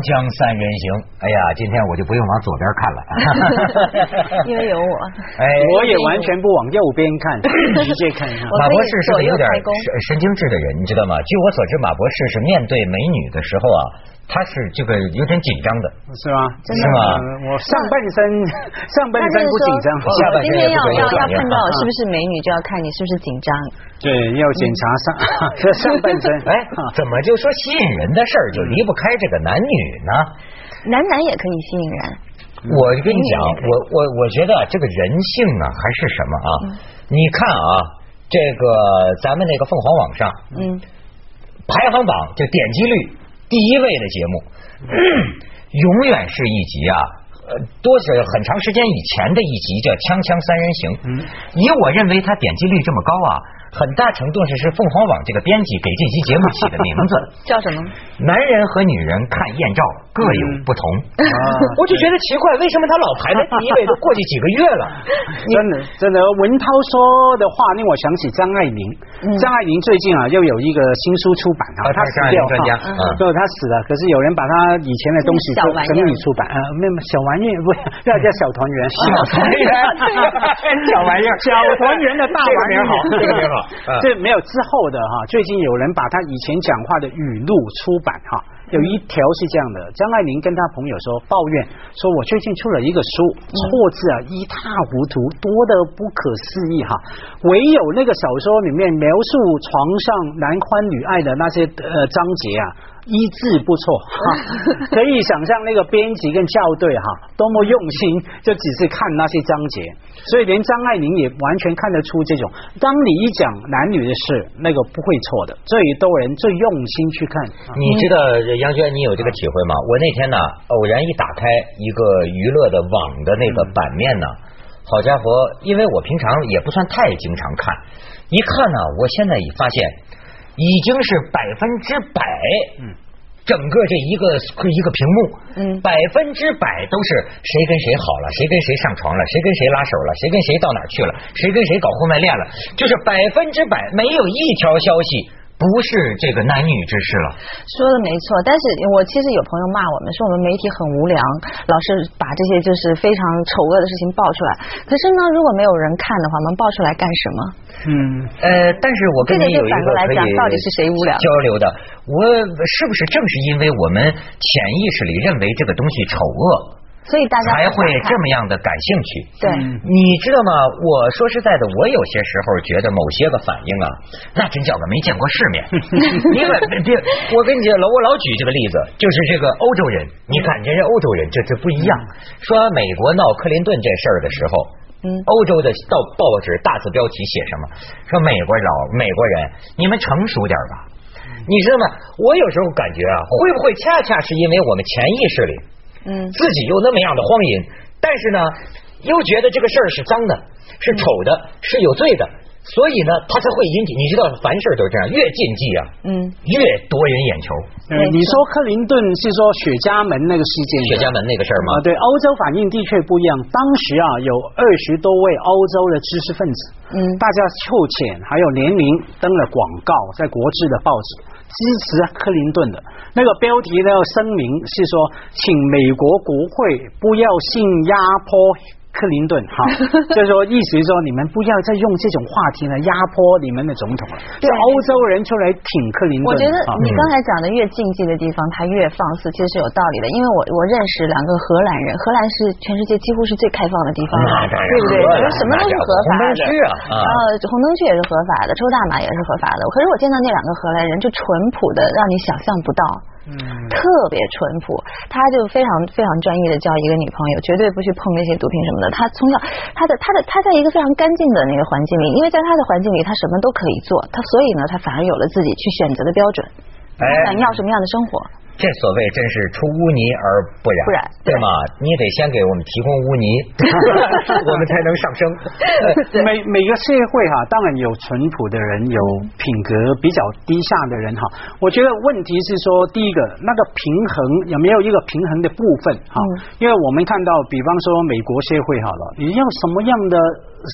锵三人行，哎呀，今天我就不用往左边看了，因为有我。哎，我也完全不往右边看，直接看。马博士是个有点神神经质的人，你知道吗？据我所知，马博士是面对美女的时候啊，他是这个有点紧张的，是吗？是吗？我上半身 上半身不紧张，下半身今天要要要看到是不是美女，就要看你是不是紧张。对，要检查上这 上半身。哎，怎么就说吸引人的事儿就离不开这个男女呢？男男也可以吸引人。我跟你讲，我我我觉得这个人性啊，还是什么啊？你看啊，这个咱们那个凤凰网上，嗯，排行榜就点击率第一位的节目，永远是一集啊，呃，多是很长时间以前的一集叫《锵锵三人行》。嗯，以我认为它点击率这么高啊。很大程度上是凤凰网这个编辑给这期节目起的名字，叫什么？男人和女人看艳照各有不同。我就觉得奇怪，为什么他老排在第一位？都过去几个月了。真的，真的。文涛说的话令我想起张爱玲。张爱玲最近啊，又有一个新书出版啊，她死掉家，对，她死了。可是有人把她以前的东西整理出版啊，没有小玩意不要叫小团圆，小团圆，小玩意儿，小团圆的大玩意儿好，这个名好。这没有之后的哈，最近有人把他以前讲话的语录出版哈，有一条是这样的：张爱玲跟他朋友说，抱怨说我最近出了一个书，错字啊一塌糊涂，多的不可思议哈，唯有那个小说里面描述床上男欢女爱的那些呃章节啊。一字不错哈，可以想象那个编辑跟校对哈多么用心，就只是看那些章节，所以连张爱玲也完全看得出这种。当你一讲男女的事，那个不会错的，最多人最用心去看。你知道杨娟，你有这个体会吗？我那天呢，偶然一打开一个娱乐的网的那个版面呢，好家伙，因为我平常也不算太经常看，一看呢，我现在已发现。已经是百分之百，嗯，整个这一个一个屏幕，嗯，百分之百都是谁跟谁好了，谁跟谁上床了，谁跟谁拉手了，谁跟谁到哪去了，谁跟谁搞婚外恋了，就是百分之百没有一条消息。不是这个男女之事了，说的没错。但是我其实有朋友骂我们，说我们媒体很无良，老是把这些就是非常丑恶的事情爆出来。可是呢，如果没有人看的话，我们爆出来干什么？嗯，呃，但是我跟你有一个可以交流的，我是不是正是因为我们潜意识里认为这个东西丑恶？所以大家才会这么样的感兴趣。对，你知道吗？我说实在的，我有些时候觉得某些个反应啊，那真叫个没见过世面。因为别，我跟你讲，我老举这个例子，就是这个欧洲人，你看人家欧洲人这这不一样。说美国闹克林顿这事儿的时候，嗯，欧洲的到报纸大字标题写什么？说美国老美国人，你们成熟点吧。你知道吗？我有时候感觉啊，会不会恰恰是因为我们潜意识里。嗯，自己又那么样的荒淫，但是呢，又觉得这个事儿是脏的，是丑的，是有罪的，所以呢，他才会引起。你知道，凡事都是这样，越禁忌啊，嗯，越夺人眼球。嗯你说克林顿是说雪茄门那个事件，雪茄门那个事儿吗？对，欧洲反应的确不一样。当时啊，有二十多位欧洲的知识分子，嗯，大家凑钱还有联名登了广告，在国际的报纸。支持克林顿的那个标题呢？声明是说，请美国国会不要信压迫。克林顿，哈，就是说，意思是说，你们不要再用这种话题来压迫你们的总统了。对欧洲人出来挺克林顿。我觉得你刚才讲的越禁忌的地方，他越放肆，其实是有道理的。因为我我认识两个荷兰人，荷兰是全世界几乎是最开放的地方，对不对？什么都是合法的。红灯区啊，呃，红灯区也是合法的，抽大麻也是合法的。可是我见到那两个荷兰人，就淳朴的让你想象不到。嗯，特别淳朴，他就非常非常专业的交一个女朋友，绝对不去碰那些毒品什么的。他从小，他的他的他在一个非常干净的那个环境里，因为在他的环境里，他什么都可以做，他所以呢，他反而有了自己去选择的标准，他想要什么样的生活。这所谓真是出污泥而不染，不染对吗？你得先给我们提供污泥，我们才能上升。每每个社会哈，当然有淳朴的人，有品格比较低下的人哈。我觉得问题是说，第一个那个平衡有没有一个平衡的部分哈？因为我们看到，比方说美国社会好了，你要什么样的？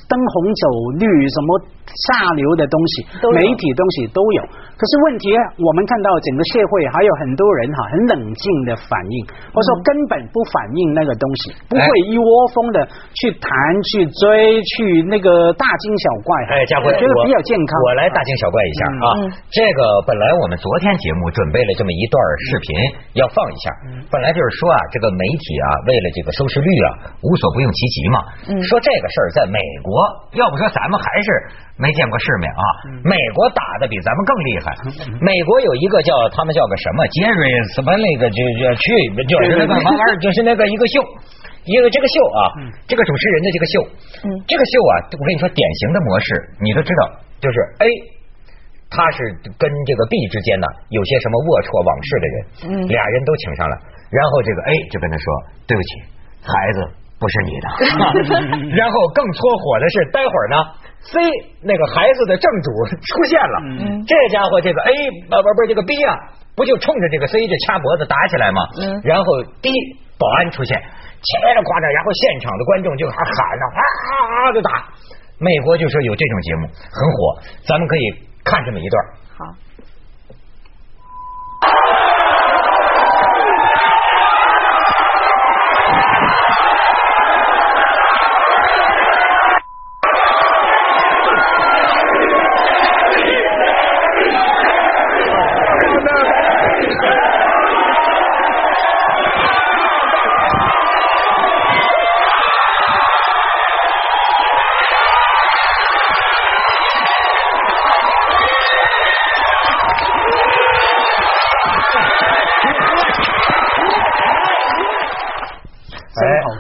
灯红酒绿，什么下流的东西，媒体东西都有。可是问题，我们看到整个社会还有很多人哈，很冷静的反应，或者说根本不反应那个东西，不会一窝蜂的去谈、去追、去那个大惊小怪。哎，佳慧，我觉得比较健康。我来大惊小怪一下啊！这个本来我们昨天节目准备了这么一段视频要放一下，本来就是说啊，这个媒体啊，为了这个收视率啊，无所不用其极嘛。说这个事儿在美国，要不说咱们还是没见过世面啊。美国打的比咱们更厉害。美国有一个叫他们叫个什么杰瑞什么那个就就去就是那个玩意儿，就是那个一个秀，一个这个秀啊，这个主持人的这个秀，这个秀啊，我跟你说典型的模式，你都知道，就是 A，他是跟这个 B 之间呢有些什么龌龊往事的人，俩人都请上来，然后这个 A 就跟他说对不起，孩子不是你的，然后更搓火的是待会儿呢。C 那个孩子的正主出现了，这家伙这个 A 不不不这个 B 啊，不就冲着这个 C 就掐脖子打起来吗？然后 D 保安出现，切着夸张，然后现场的观众就还喊着啊的打。美国就说有这种节目很火，咱们可以看这么一段。好。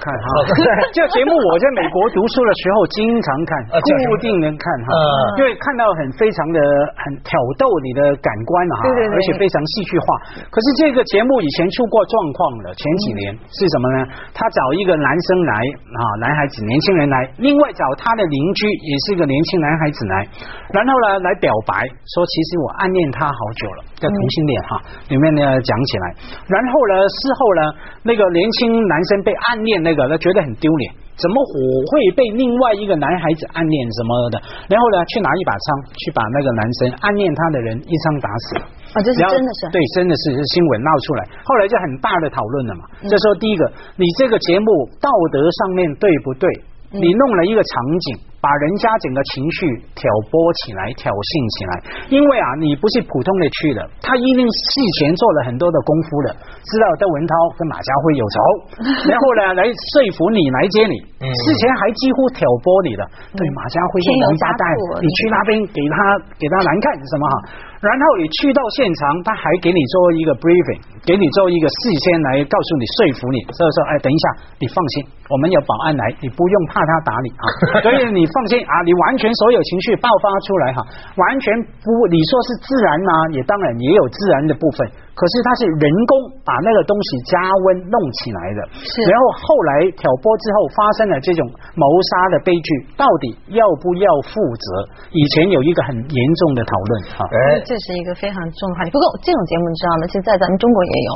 这个节目我在美国读书的时候经常看，固定能看哈，因为看到很非常的很挑逗你的感官哈，而且非常戏剧化。可是这个节目以前出过状况了，前几年是什么呢？他找一个男生来啊，男孩子年轻人来，另外找他的邻居也是一个年轻男孩子来，然后呢来表白说其实我暗恋他好久了，叫同性恋哈，里面呢讲起来，然后呢事后呢那个年轻男生被暗恋那个他觉得很丢。脸怎么我会被另外一个男孩子暗恋什么的？然后呢，去拿一把枪去把那个男生暗恋他的人一枪打死了。啊，这是真的是对，真的是新闻闹出来，后来就很大的讨论了嘛。这时候第一个，你这个节目道德上面对不对？你弄了一个场景，把人家整个情绪挑拨起来、挑衅起来。因为啊，你不是普通的去的，他一定事前做了很多的功夫的，知道邓文涛跟马家辉有仇，然后呢来说服你来接你。事前还几乎挑拨你的，对马家辉是王八蛋，你去那边给他给他难看什么哈？然后你去到现场，他还给你做一个 briefing，给你做一个事先来告诉你说服你，所以说哎，等一下，你放心，我们有保安来，你不用怕他打你啊。所以你放心啊，你完全所有情绪爆发出来哈，完全不，你说是自然吗？也当然也有自然的部分。可是它是人工把那个东西加温弄起来的，是然后后来挑拨之后发生了这种谋杀的悲剧，到底要不要负责？以前有一个很严重的讨论哈，这是一个非常重要的话题。不过这种节目你知道吗？其实，在咱们中国也有。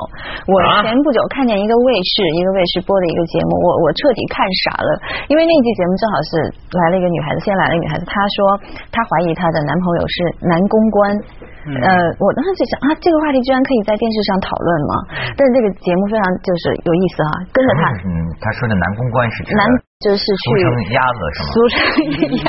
我前不久看见一个卫视，一个卫视播的一个节目，我我彻底看傻了，因为那期节目正好是来了一个女孩子，先来了一个女孩子，她说她怀疑她的男朋友是男公关。呃，我当时就想啊，这个话题居然可以在电视上讨论吗？但是这个节目非常就是有意思哈，跟着他。嗯，他说的男公关是男就是去俗称鸭子是吗？俗称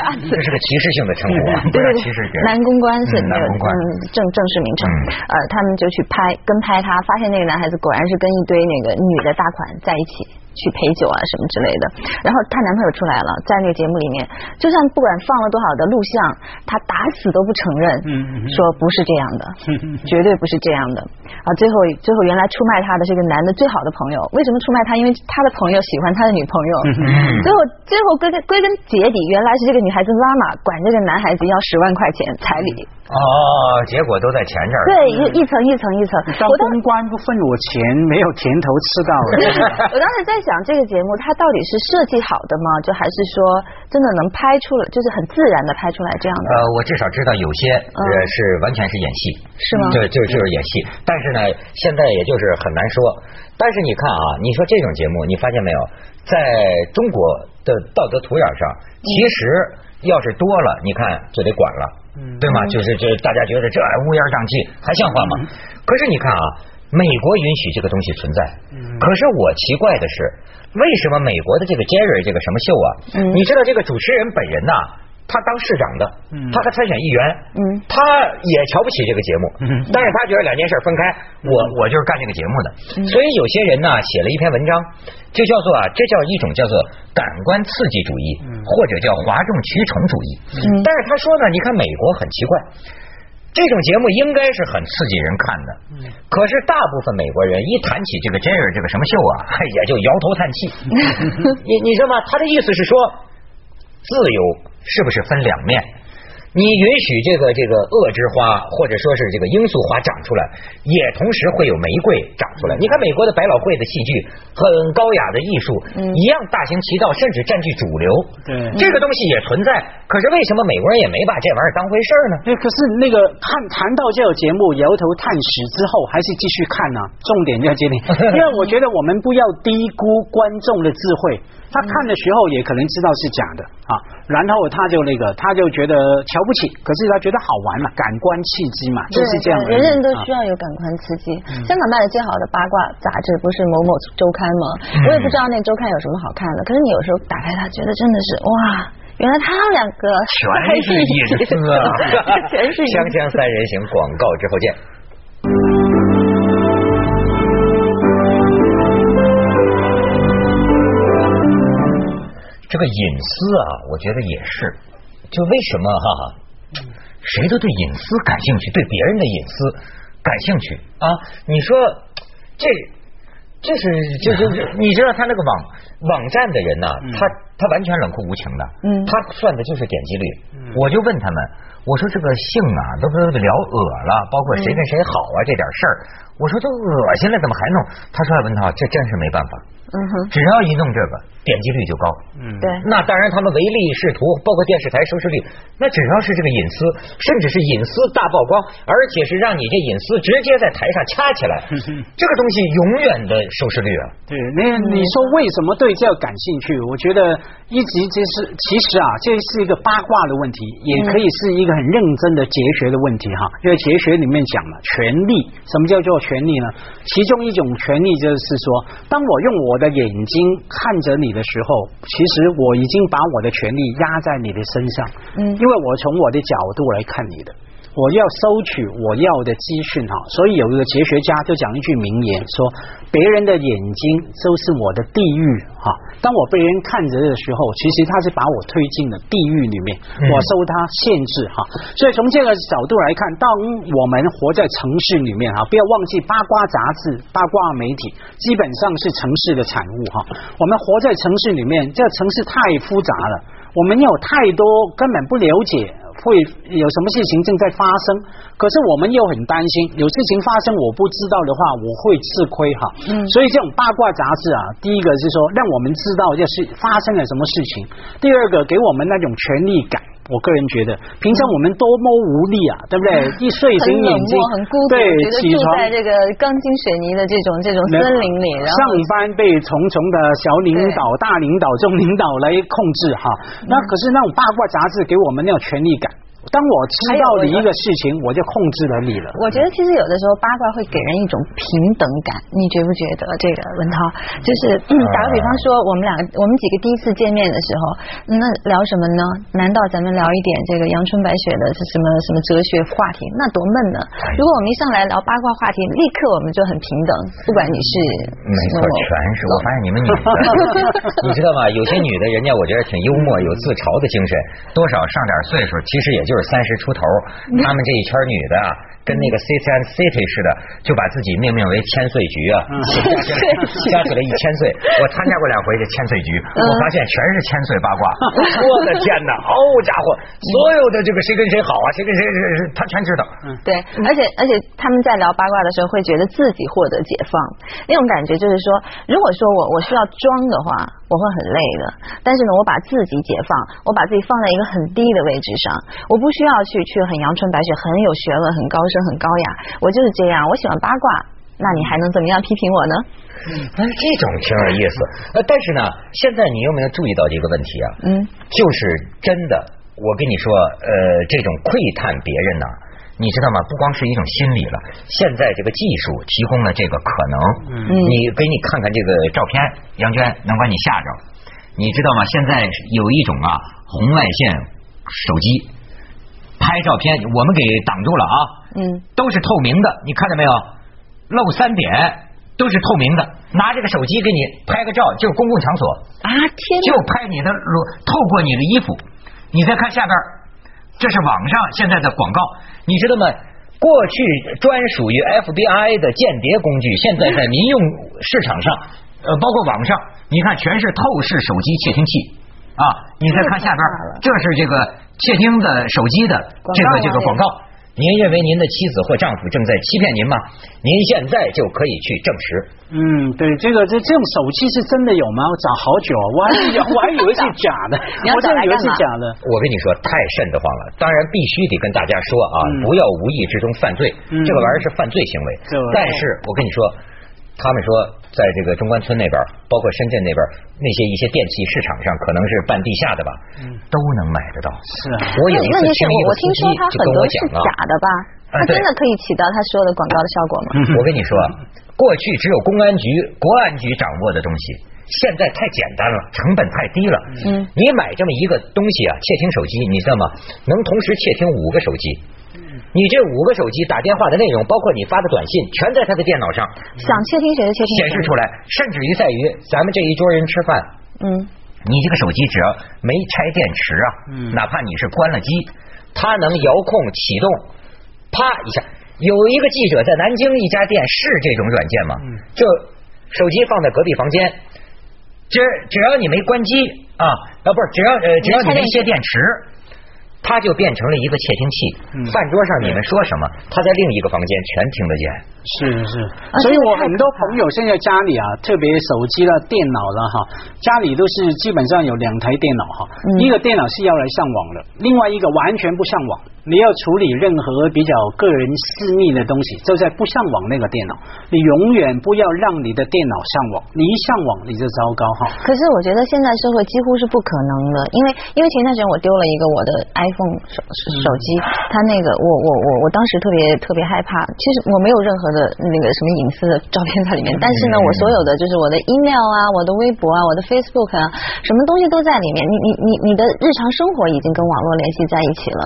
鸭子，这是个歧视性的称呼啊。对 对对，男公关是男公关正正式名称。呃，他们就去拍跟拍他，发现那个男孩子果然是跟一堆那个女的大款在一起。去陪酒啊什么之类的，然后她男朋友出来了，在那个节目里面，就算不管放了多少的录像，她打死都不承认，说不是这样的，绝对不是这样的啊！最后最后原来出卖她的是一个男的最好的朋友，为什么出卖她？因为他的朋友喜欢他的女朋友，最后最后归根归根结底，原来是这个女孩子妈妈管这个男孩子要十万块钱彩礼。哦，结果都在钱这儿。对，一一层一层一层。当公关不分我钱，没有甜头吃到了。我当时在想，这个节目它到底是设计好的吗？就还是说真的能拍出来，就是很自然的拍出来这样的？呃，我至少知道有些是完全是演戏，是吗？对，就就是演戏。但是呢，现在也就是很难说。但是你看啊，你说这种节目，你发现没有，在中国的道德土壤上，其实要是多了，你看就得管了。对吗？就是这大家觉得这乌烟瘴气还像话吗？可是你看啊，美国允许这个东西存在，可是我奇怪的是，为什么美国的这个 Jerry 这个什么秀啊？你知道这个主持人本人呐，他当市长的，他还参选议员，他也瞧不起这个节目，但是他觉得两件事分开，我我就是干这个节目的，所以有些人呢写了一篇文章，就叫做啊，这叫一种叫做感官刺激主义，或者叫哗众取宠主义。但是他说呢，你看美国很奇怪。这种节目应该是很刺激人看的，可是大部分美国人一谈起这个 Jerry 这个什么秀啊，也就摇头叹气。你你知道吗？他的意思是说，自由是不是分两面？你允许这个这个恶之花，或者说是这个罂粟花长出来，也同时会有玫瑰长出来。你看美国的百老汇的戏剧，很高雅的艺术，一样大行其道，甚至占据主流。对，这个东西也存在。可是为什么美国人也没把这玩意儿当回事呢？对，可是那个看谈到这个节目摇头叹息之后，还是继续看呢？重点在这里，因为我觉得我们不要低估观众的智慧。他看的时候也可能知道是假的啊，然后他就那个，他就觉得瞧不起，可是他觉得好玩嘛，感官刺激嘛，就是这样。人人都需要有感官刺激。香港卖的最好的八卦杂志不是某某周刊吗？我也不知道那周刊有什么好看的，可是你有时候打开它，觉得真的是哇，原来他们两个全是 隐私啊，全是锵锵三人行，广告之后见。这个隐私啊，我觉得也是。就为什么哈，谁都对隐私感兴趣，对别人的隐私感兴趣啊？你说这这是就就就，你知道他那个网网站的人呢，他他完全冷酷无情的，嗯，他算的就是点击率。我就问他们，我说这个性啊，都都聊恶了，包括谁跟谁好啊这点事儿，我说都恶心了，怎么还弄？他说文涛，这真是没办法。嗯哼，只要一弄这个，点击率就高。嗯，对。那当然，他们唯利是图，包括电视台收视率，那只要是这个隐私，甚至是隐私大曝光，而且是让你这隐私直接在台上掐起来，这个东西永远的收视率啊。对，那你说为什么对这感兴趣？我觉得一直这是其实啊，这是一个八卦的问题，也可以是一个很认真的哲学的问题哈。因为哲学里面讲了权力，什么叫做权利呢？其中一种权利就是说，当我用我。的眼睛看着你的时候，其实我已经把我的权利压在你的身上，嗯，因为我从我的角度来看你的，我要收取我要的资讯哈，所以有一个哲学家就讲一句名言说，别人的眼睛都是我的地狱哈。当我被人看着的时候，其实他是把我推进了地狱里面，我受他限制哈。所以从这个角度来看，当我们活在城市里面哈，不要忘记八卦杂志、八卦媒体基本上是城市的产物哈。我们活在城市里面，这个城市太复杂了，我们有太多根本不了解。会有什么事情正在发生，可是我们又很担心，有事情发生我不知道的话，我会吃亏哈。嗯，所以这种八卦杂志啊，第一个是说让我们知道这是发生了什么事情，第二个给我们那种权力感。我个人觉得，平常我们多么无力啊，对不对？一睡醒眼睛，很孤独，对，起床在这个钢筋水泥的这种这种森林里，上班被重重的小领导、大领导、中领导来控制哈。那可是那种八卦杂志给我们那种权力感。当我知道了一个事情，我就控制了你了。我觉得其实有的时候八卦会给人一种平等感，你觉不觉得？这个文涛，就是打个比方说，我们两个我们几个第一次见面的时候，那聊什么呢？难道咱们聊一点这个阳春白雪的是什么什么哲学话题？那多闷呢！如果我们一上来聊八卦话题，立刻我们就很平等，不管你是没错，全是。我发现 你们女的，你知道吗？有些女的，人家我觉得挺幽默，有自嘲的精神，多少上点岁数，其实也就。就是三十出头，他们这一圈女的啊跟那个 City and City 似的，就把自己命名为千岁局啊，加起来一千岁。我参加过两回这千岁局，我发现全是千岁八卦。我的天哪，好家伙，所有的这个谁跟谁好啊，谁跟谁谁他全知道。对，而且而且他们在聊八卦的时候，会觉得自己获得解放，那种感觉就是说，如果说我我需要装的话。我会很累的，但是呢，我把自己解放，我把自己放在一个很低的位置上，我不需要去去很阳春白雪、很有学问、很高深、很高雅，我就是这样。我喜欢八卦，那你还能怎么样批评我呢？但是这种挺有意思。呃，但是呢，现在你有没有注意到这个问题啊？嗯，就是真的，我跟你说，呃，这种窥探别人呢，你知道吗？不光是一种心理了，现在这个技术提供了这个可能。嗯你给你看看这个照片，杨娟能把你吓着。你知道吗？现在有一种啊红外线手机拍照片，我们给挡住了啊，嗯，都是透明的，你看到没有？露三点都是透明的，拿这个手机给你拍个照，就是公共场所。啊天就！拍你的裸，透过你的衣服，你再看下边，这是网上现在的广告，你知道吗？过去专属于 FBI 的间谍工具，现在在民用市场上，呃，包括网上，你看全是透视手机窃听器啊。你再看下边，这是这个窃听的手机的这个这个广告。您认为您的妻子或丈夫正在欺骗您吗？您现在就可以去证实。嗯，对，这个这这种手机是真的有吗？我找好久，我还以为我还以为是假的，我真以为是假的。我跟你说，太瘆得慌了。当然，必须得跟大家说啊，嗯不要无意之中犯罪，嗯这个玩意儿是犯罪行为对。但是我跟你说，他们说在这个中关村那边，包括深圳那边那些一些电器市场上，可能是半地下的吧，都能买得到。是啊我有一次问题是我我听听一个司机说它就跟我很多是讲啊，假的吧？啊对它真的可以起到他说的广告的效果吗？我跟你说，过去只有公安局、国安局掌握的东西，现在太简单了，成本太低了。嗯你买这么一个东西啊，窃听手机，你知道吗？能同时窃听五个手机。你这五个手机打电话的内容，包括你发的短信，全在他的电脑上想窃听谁就窃听显示出来，甚至于在于咱们这一桌人吃饭，嗯，你这个手机只要没拆电池啊，嗯哪怕你是关了机，它能遥控启动，啪一下。有一个记者在南京一家店试这种软件嘛，嗯就手机放在隔壁房间，只只要你没关机啊，啊不是，只要呃只要你没卸电池。它就变成了一个窃听器，嗯。饭桌上你们说什么，他在另一个房间全听得见。是是。啊，所以我很多朋友现在家里啊，特别手机了、电脑了哈，家里都是基本上有两台电脑哈，嗯。一个电脑是要来上网的，另外一个完全不上网。你要处理任何比较个人私密的东西，就在不上网那个电脑，你永远不要让你的电脑上网，你一上网你就糟糕哈。可是我觉得现在社会几乎是不可能的，因为因为前段时间我丢了一个我的 iPhone 手手机，它那个我我我我当时特别特别害怕，其实我没有任何的那个什么隐私的照片在里面，但是呢，我所有的就是我的 email 啊，我的微博啊，我的 Facebook 啊，什么东西都在里面，你你你你的日常生活已经跟网络联系在一起了，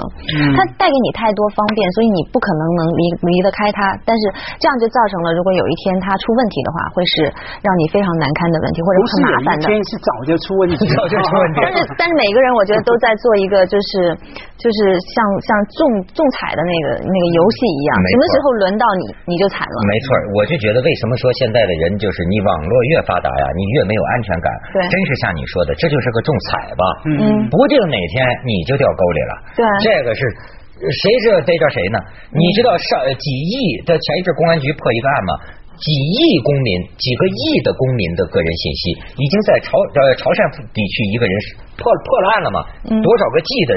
它带给你太多方便，所以你不可能能离离得开它，但是这样就造成了，如果有一天它出问题的话，会是让你非常难堪的问题，或者很麻烦的。一天是早就出问题，早就出问题但是 但是每个人我觉得都在做一个就是就是像像中中彩的那个那个游戏一样，什么时候轮到你你就惨了。没错，我就觉得为什么说现在的人就是你网络越发达呀，你越没有安全感。对真是像你说的，这就是个中彩吧。嗯不定哪天你就掉沟里了。对这个是。谁知道逮着谁呢？你知道上呃几亿的前一阵公安局破一个案吗？几亿公民，几个亿的公民的个人信息，已经在潮呃潮汕地区一个人破破了案了嘛？嗯多少个 G 的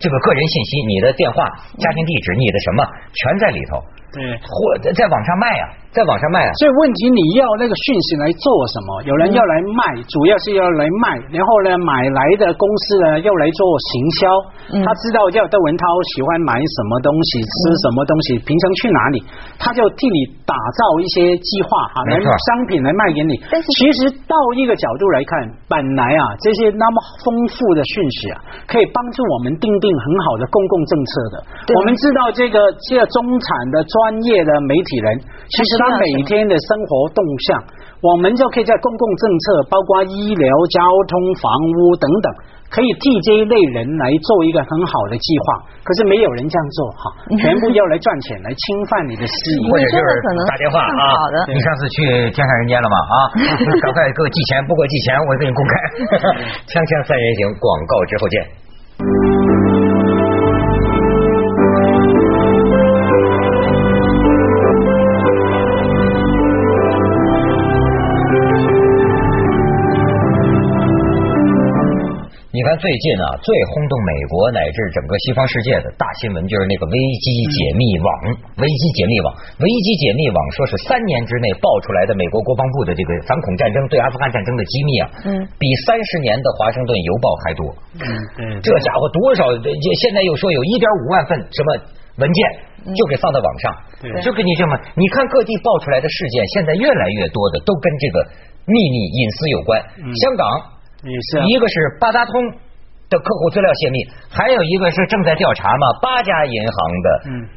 这个个人信息，你的电话、家庭地址、你的什么，全在里头。对。或在在网上卖啊，在网上卖啊。所以问题你要那个讯息来做什么？有人要来卖，主要是要来卖，然后呢，买来的公司呢要来做行销。嗯他知道叫窦文涛喜欢买什么东西，吃什么东西，平常去哪里，他就替你打造一些计划哈，来商品来卖给你。但是其实到一个角度来看，本来啊这些那么丰富的讯息啊，可以帮助我们定定很好的公共政策的。我们知道这个这个中产的专业的媒体人，其实他每天的生活动向，我们就可以在公共政策，包括医疗、交通、房屋等等，可以替这一类人来做一个很好的计划。可是没有人这样做哈，全部要来赚钱，来侵犯你的私隐。或者就是打电话啊好的，你上次去天上人间了吗？啊，赶快给我寄钱，不给我寄钱，我给你公开。锵锵三人行，广告之后见。你看最近啊，最轰动美国乃至整个西方世界的大新闻，就是那个危机解密网。危机解密网，危机解密网说是三年之内爆出来的美国国防部的这个反恐战争对阿富汗战争的机密啊，嗯比三十年的华盛顿邮报还多。嗯，嗯，这家伙多少？现在又说有一点五万份什么文件就给放到网上，就跟你这么，你看各地爆出来的事件，现在越来越多的都跟这个秘密隐私有关。香港也是，一个是八达通。的客户资料泄密，还有一个是正在调查嘛，八家银行的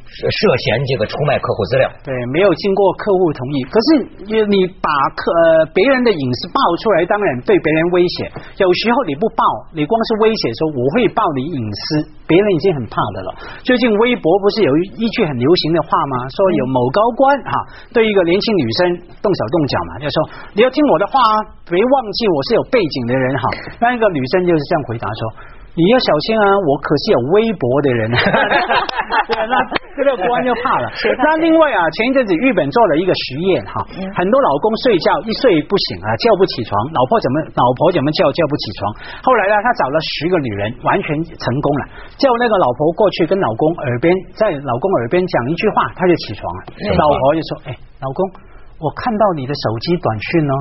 涉嫌这个出卖客户资料。对，没有经过客户同意。可是你你把客呃别人的隐私爆出来，当然对别人威胁。有时候你不爆，你光是威胁说我会爆你隐私，别人已经很怕的了。最近微博不是有一句很流行的话吗？说有某高官哈对一个年轻女生动手动脚嘛，就说你要听我的话啊，别忘记我是有背景的人哈。那一个女生就是这样回答说。你要小心啊！我可是有微博的人，对，那这个官就怕了。那另外啊，前一阵子日本做了一个实验哈，很多老公睡觉一睡不醒啊，叫不起床，老婆怎么老婆怎么叫叫不起床。后来呢，他找了十个女人，完全成功了，叫那个老婆过去跟老公耳边，在老公耳边讲一句话，他就起床了。老婆就说：“哎，老公。”我看到你的手机短讯哦，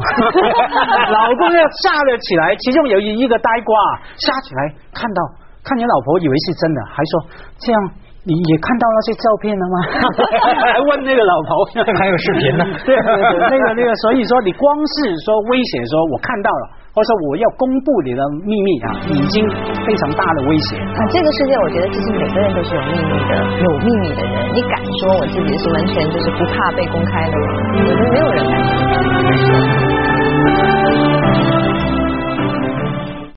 老公要吓了起来，其中有一个呆瓜吓起来，看到看你老婆以为是真的，还说这样。你也看到那些照片了吗？还问那个老婆，还有视频呢。对对对，那个那个，所以说你光是说威胁说我看到了，或者说我要公布你的秘密啊，已经非常大的威胁。啊，这个世界我觉得其实每个人都是有秘密的，有秘密的人，你敢说我自己是完全就是不怕被公开的吗？我觉得没有人敢。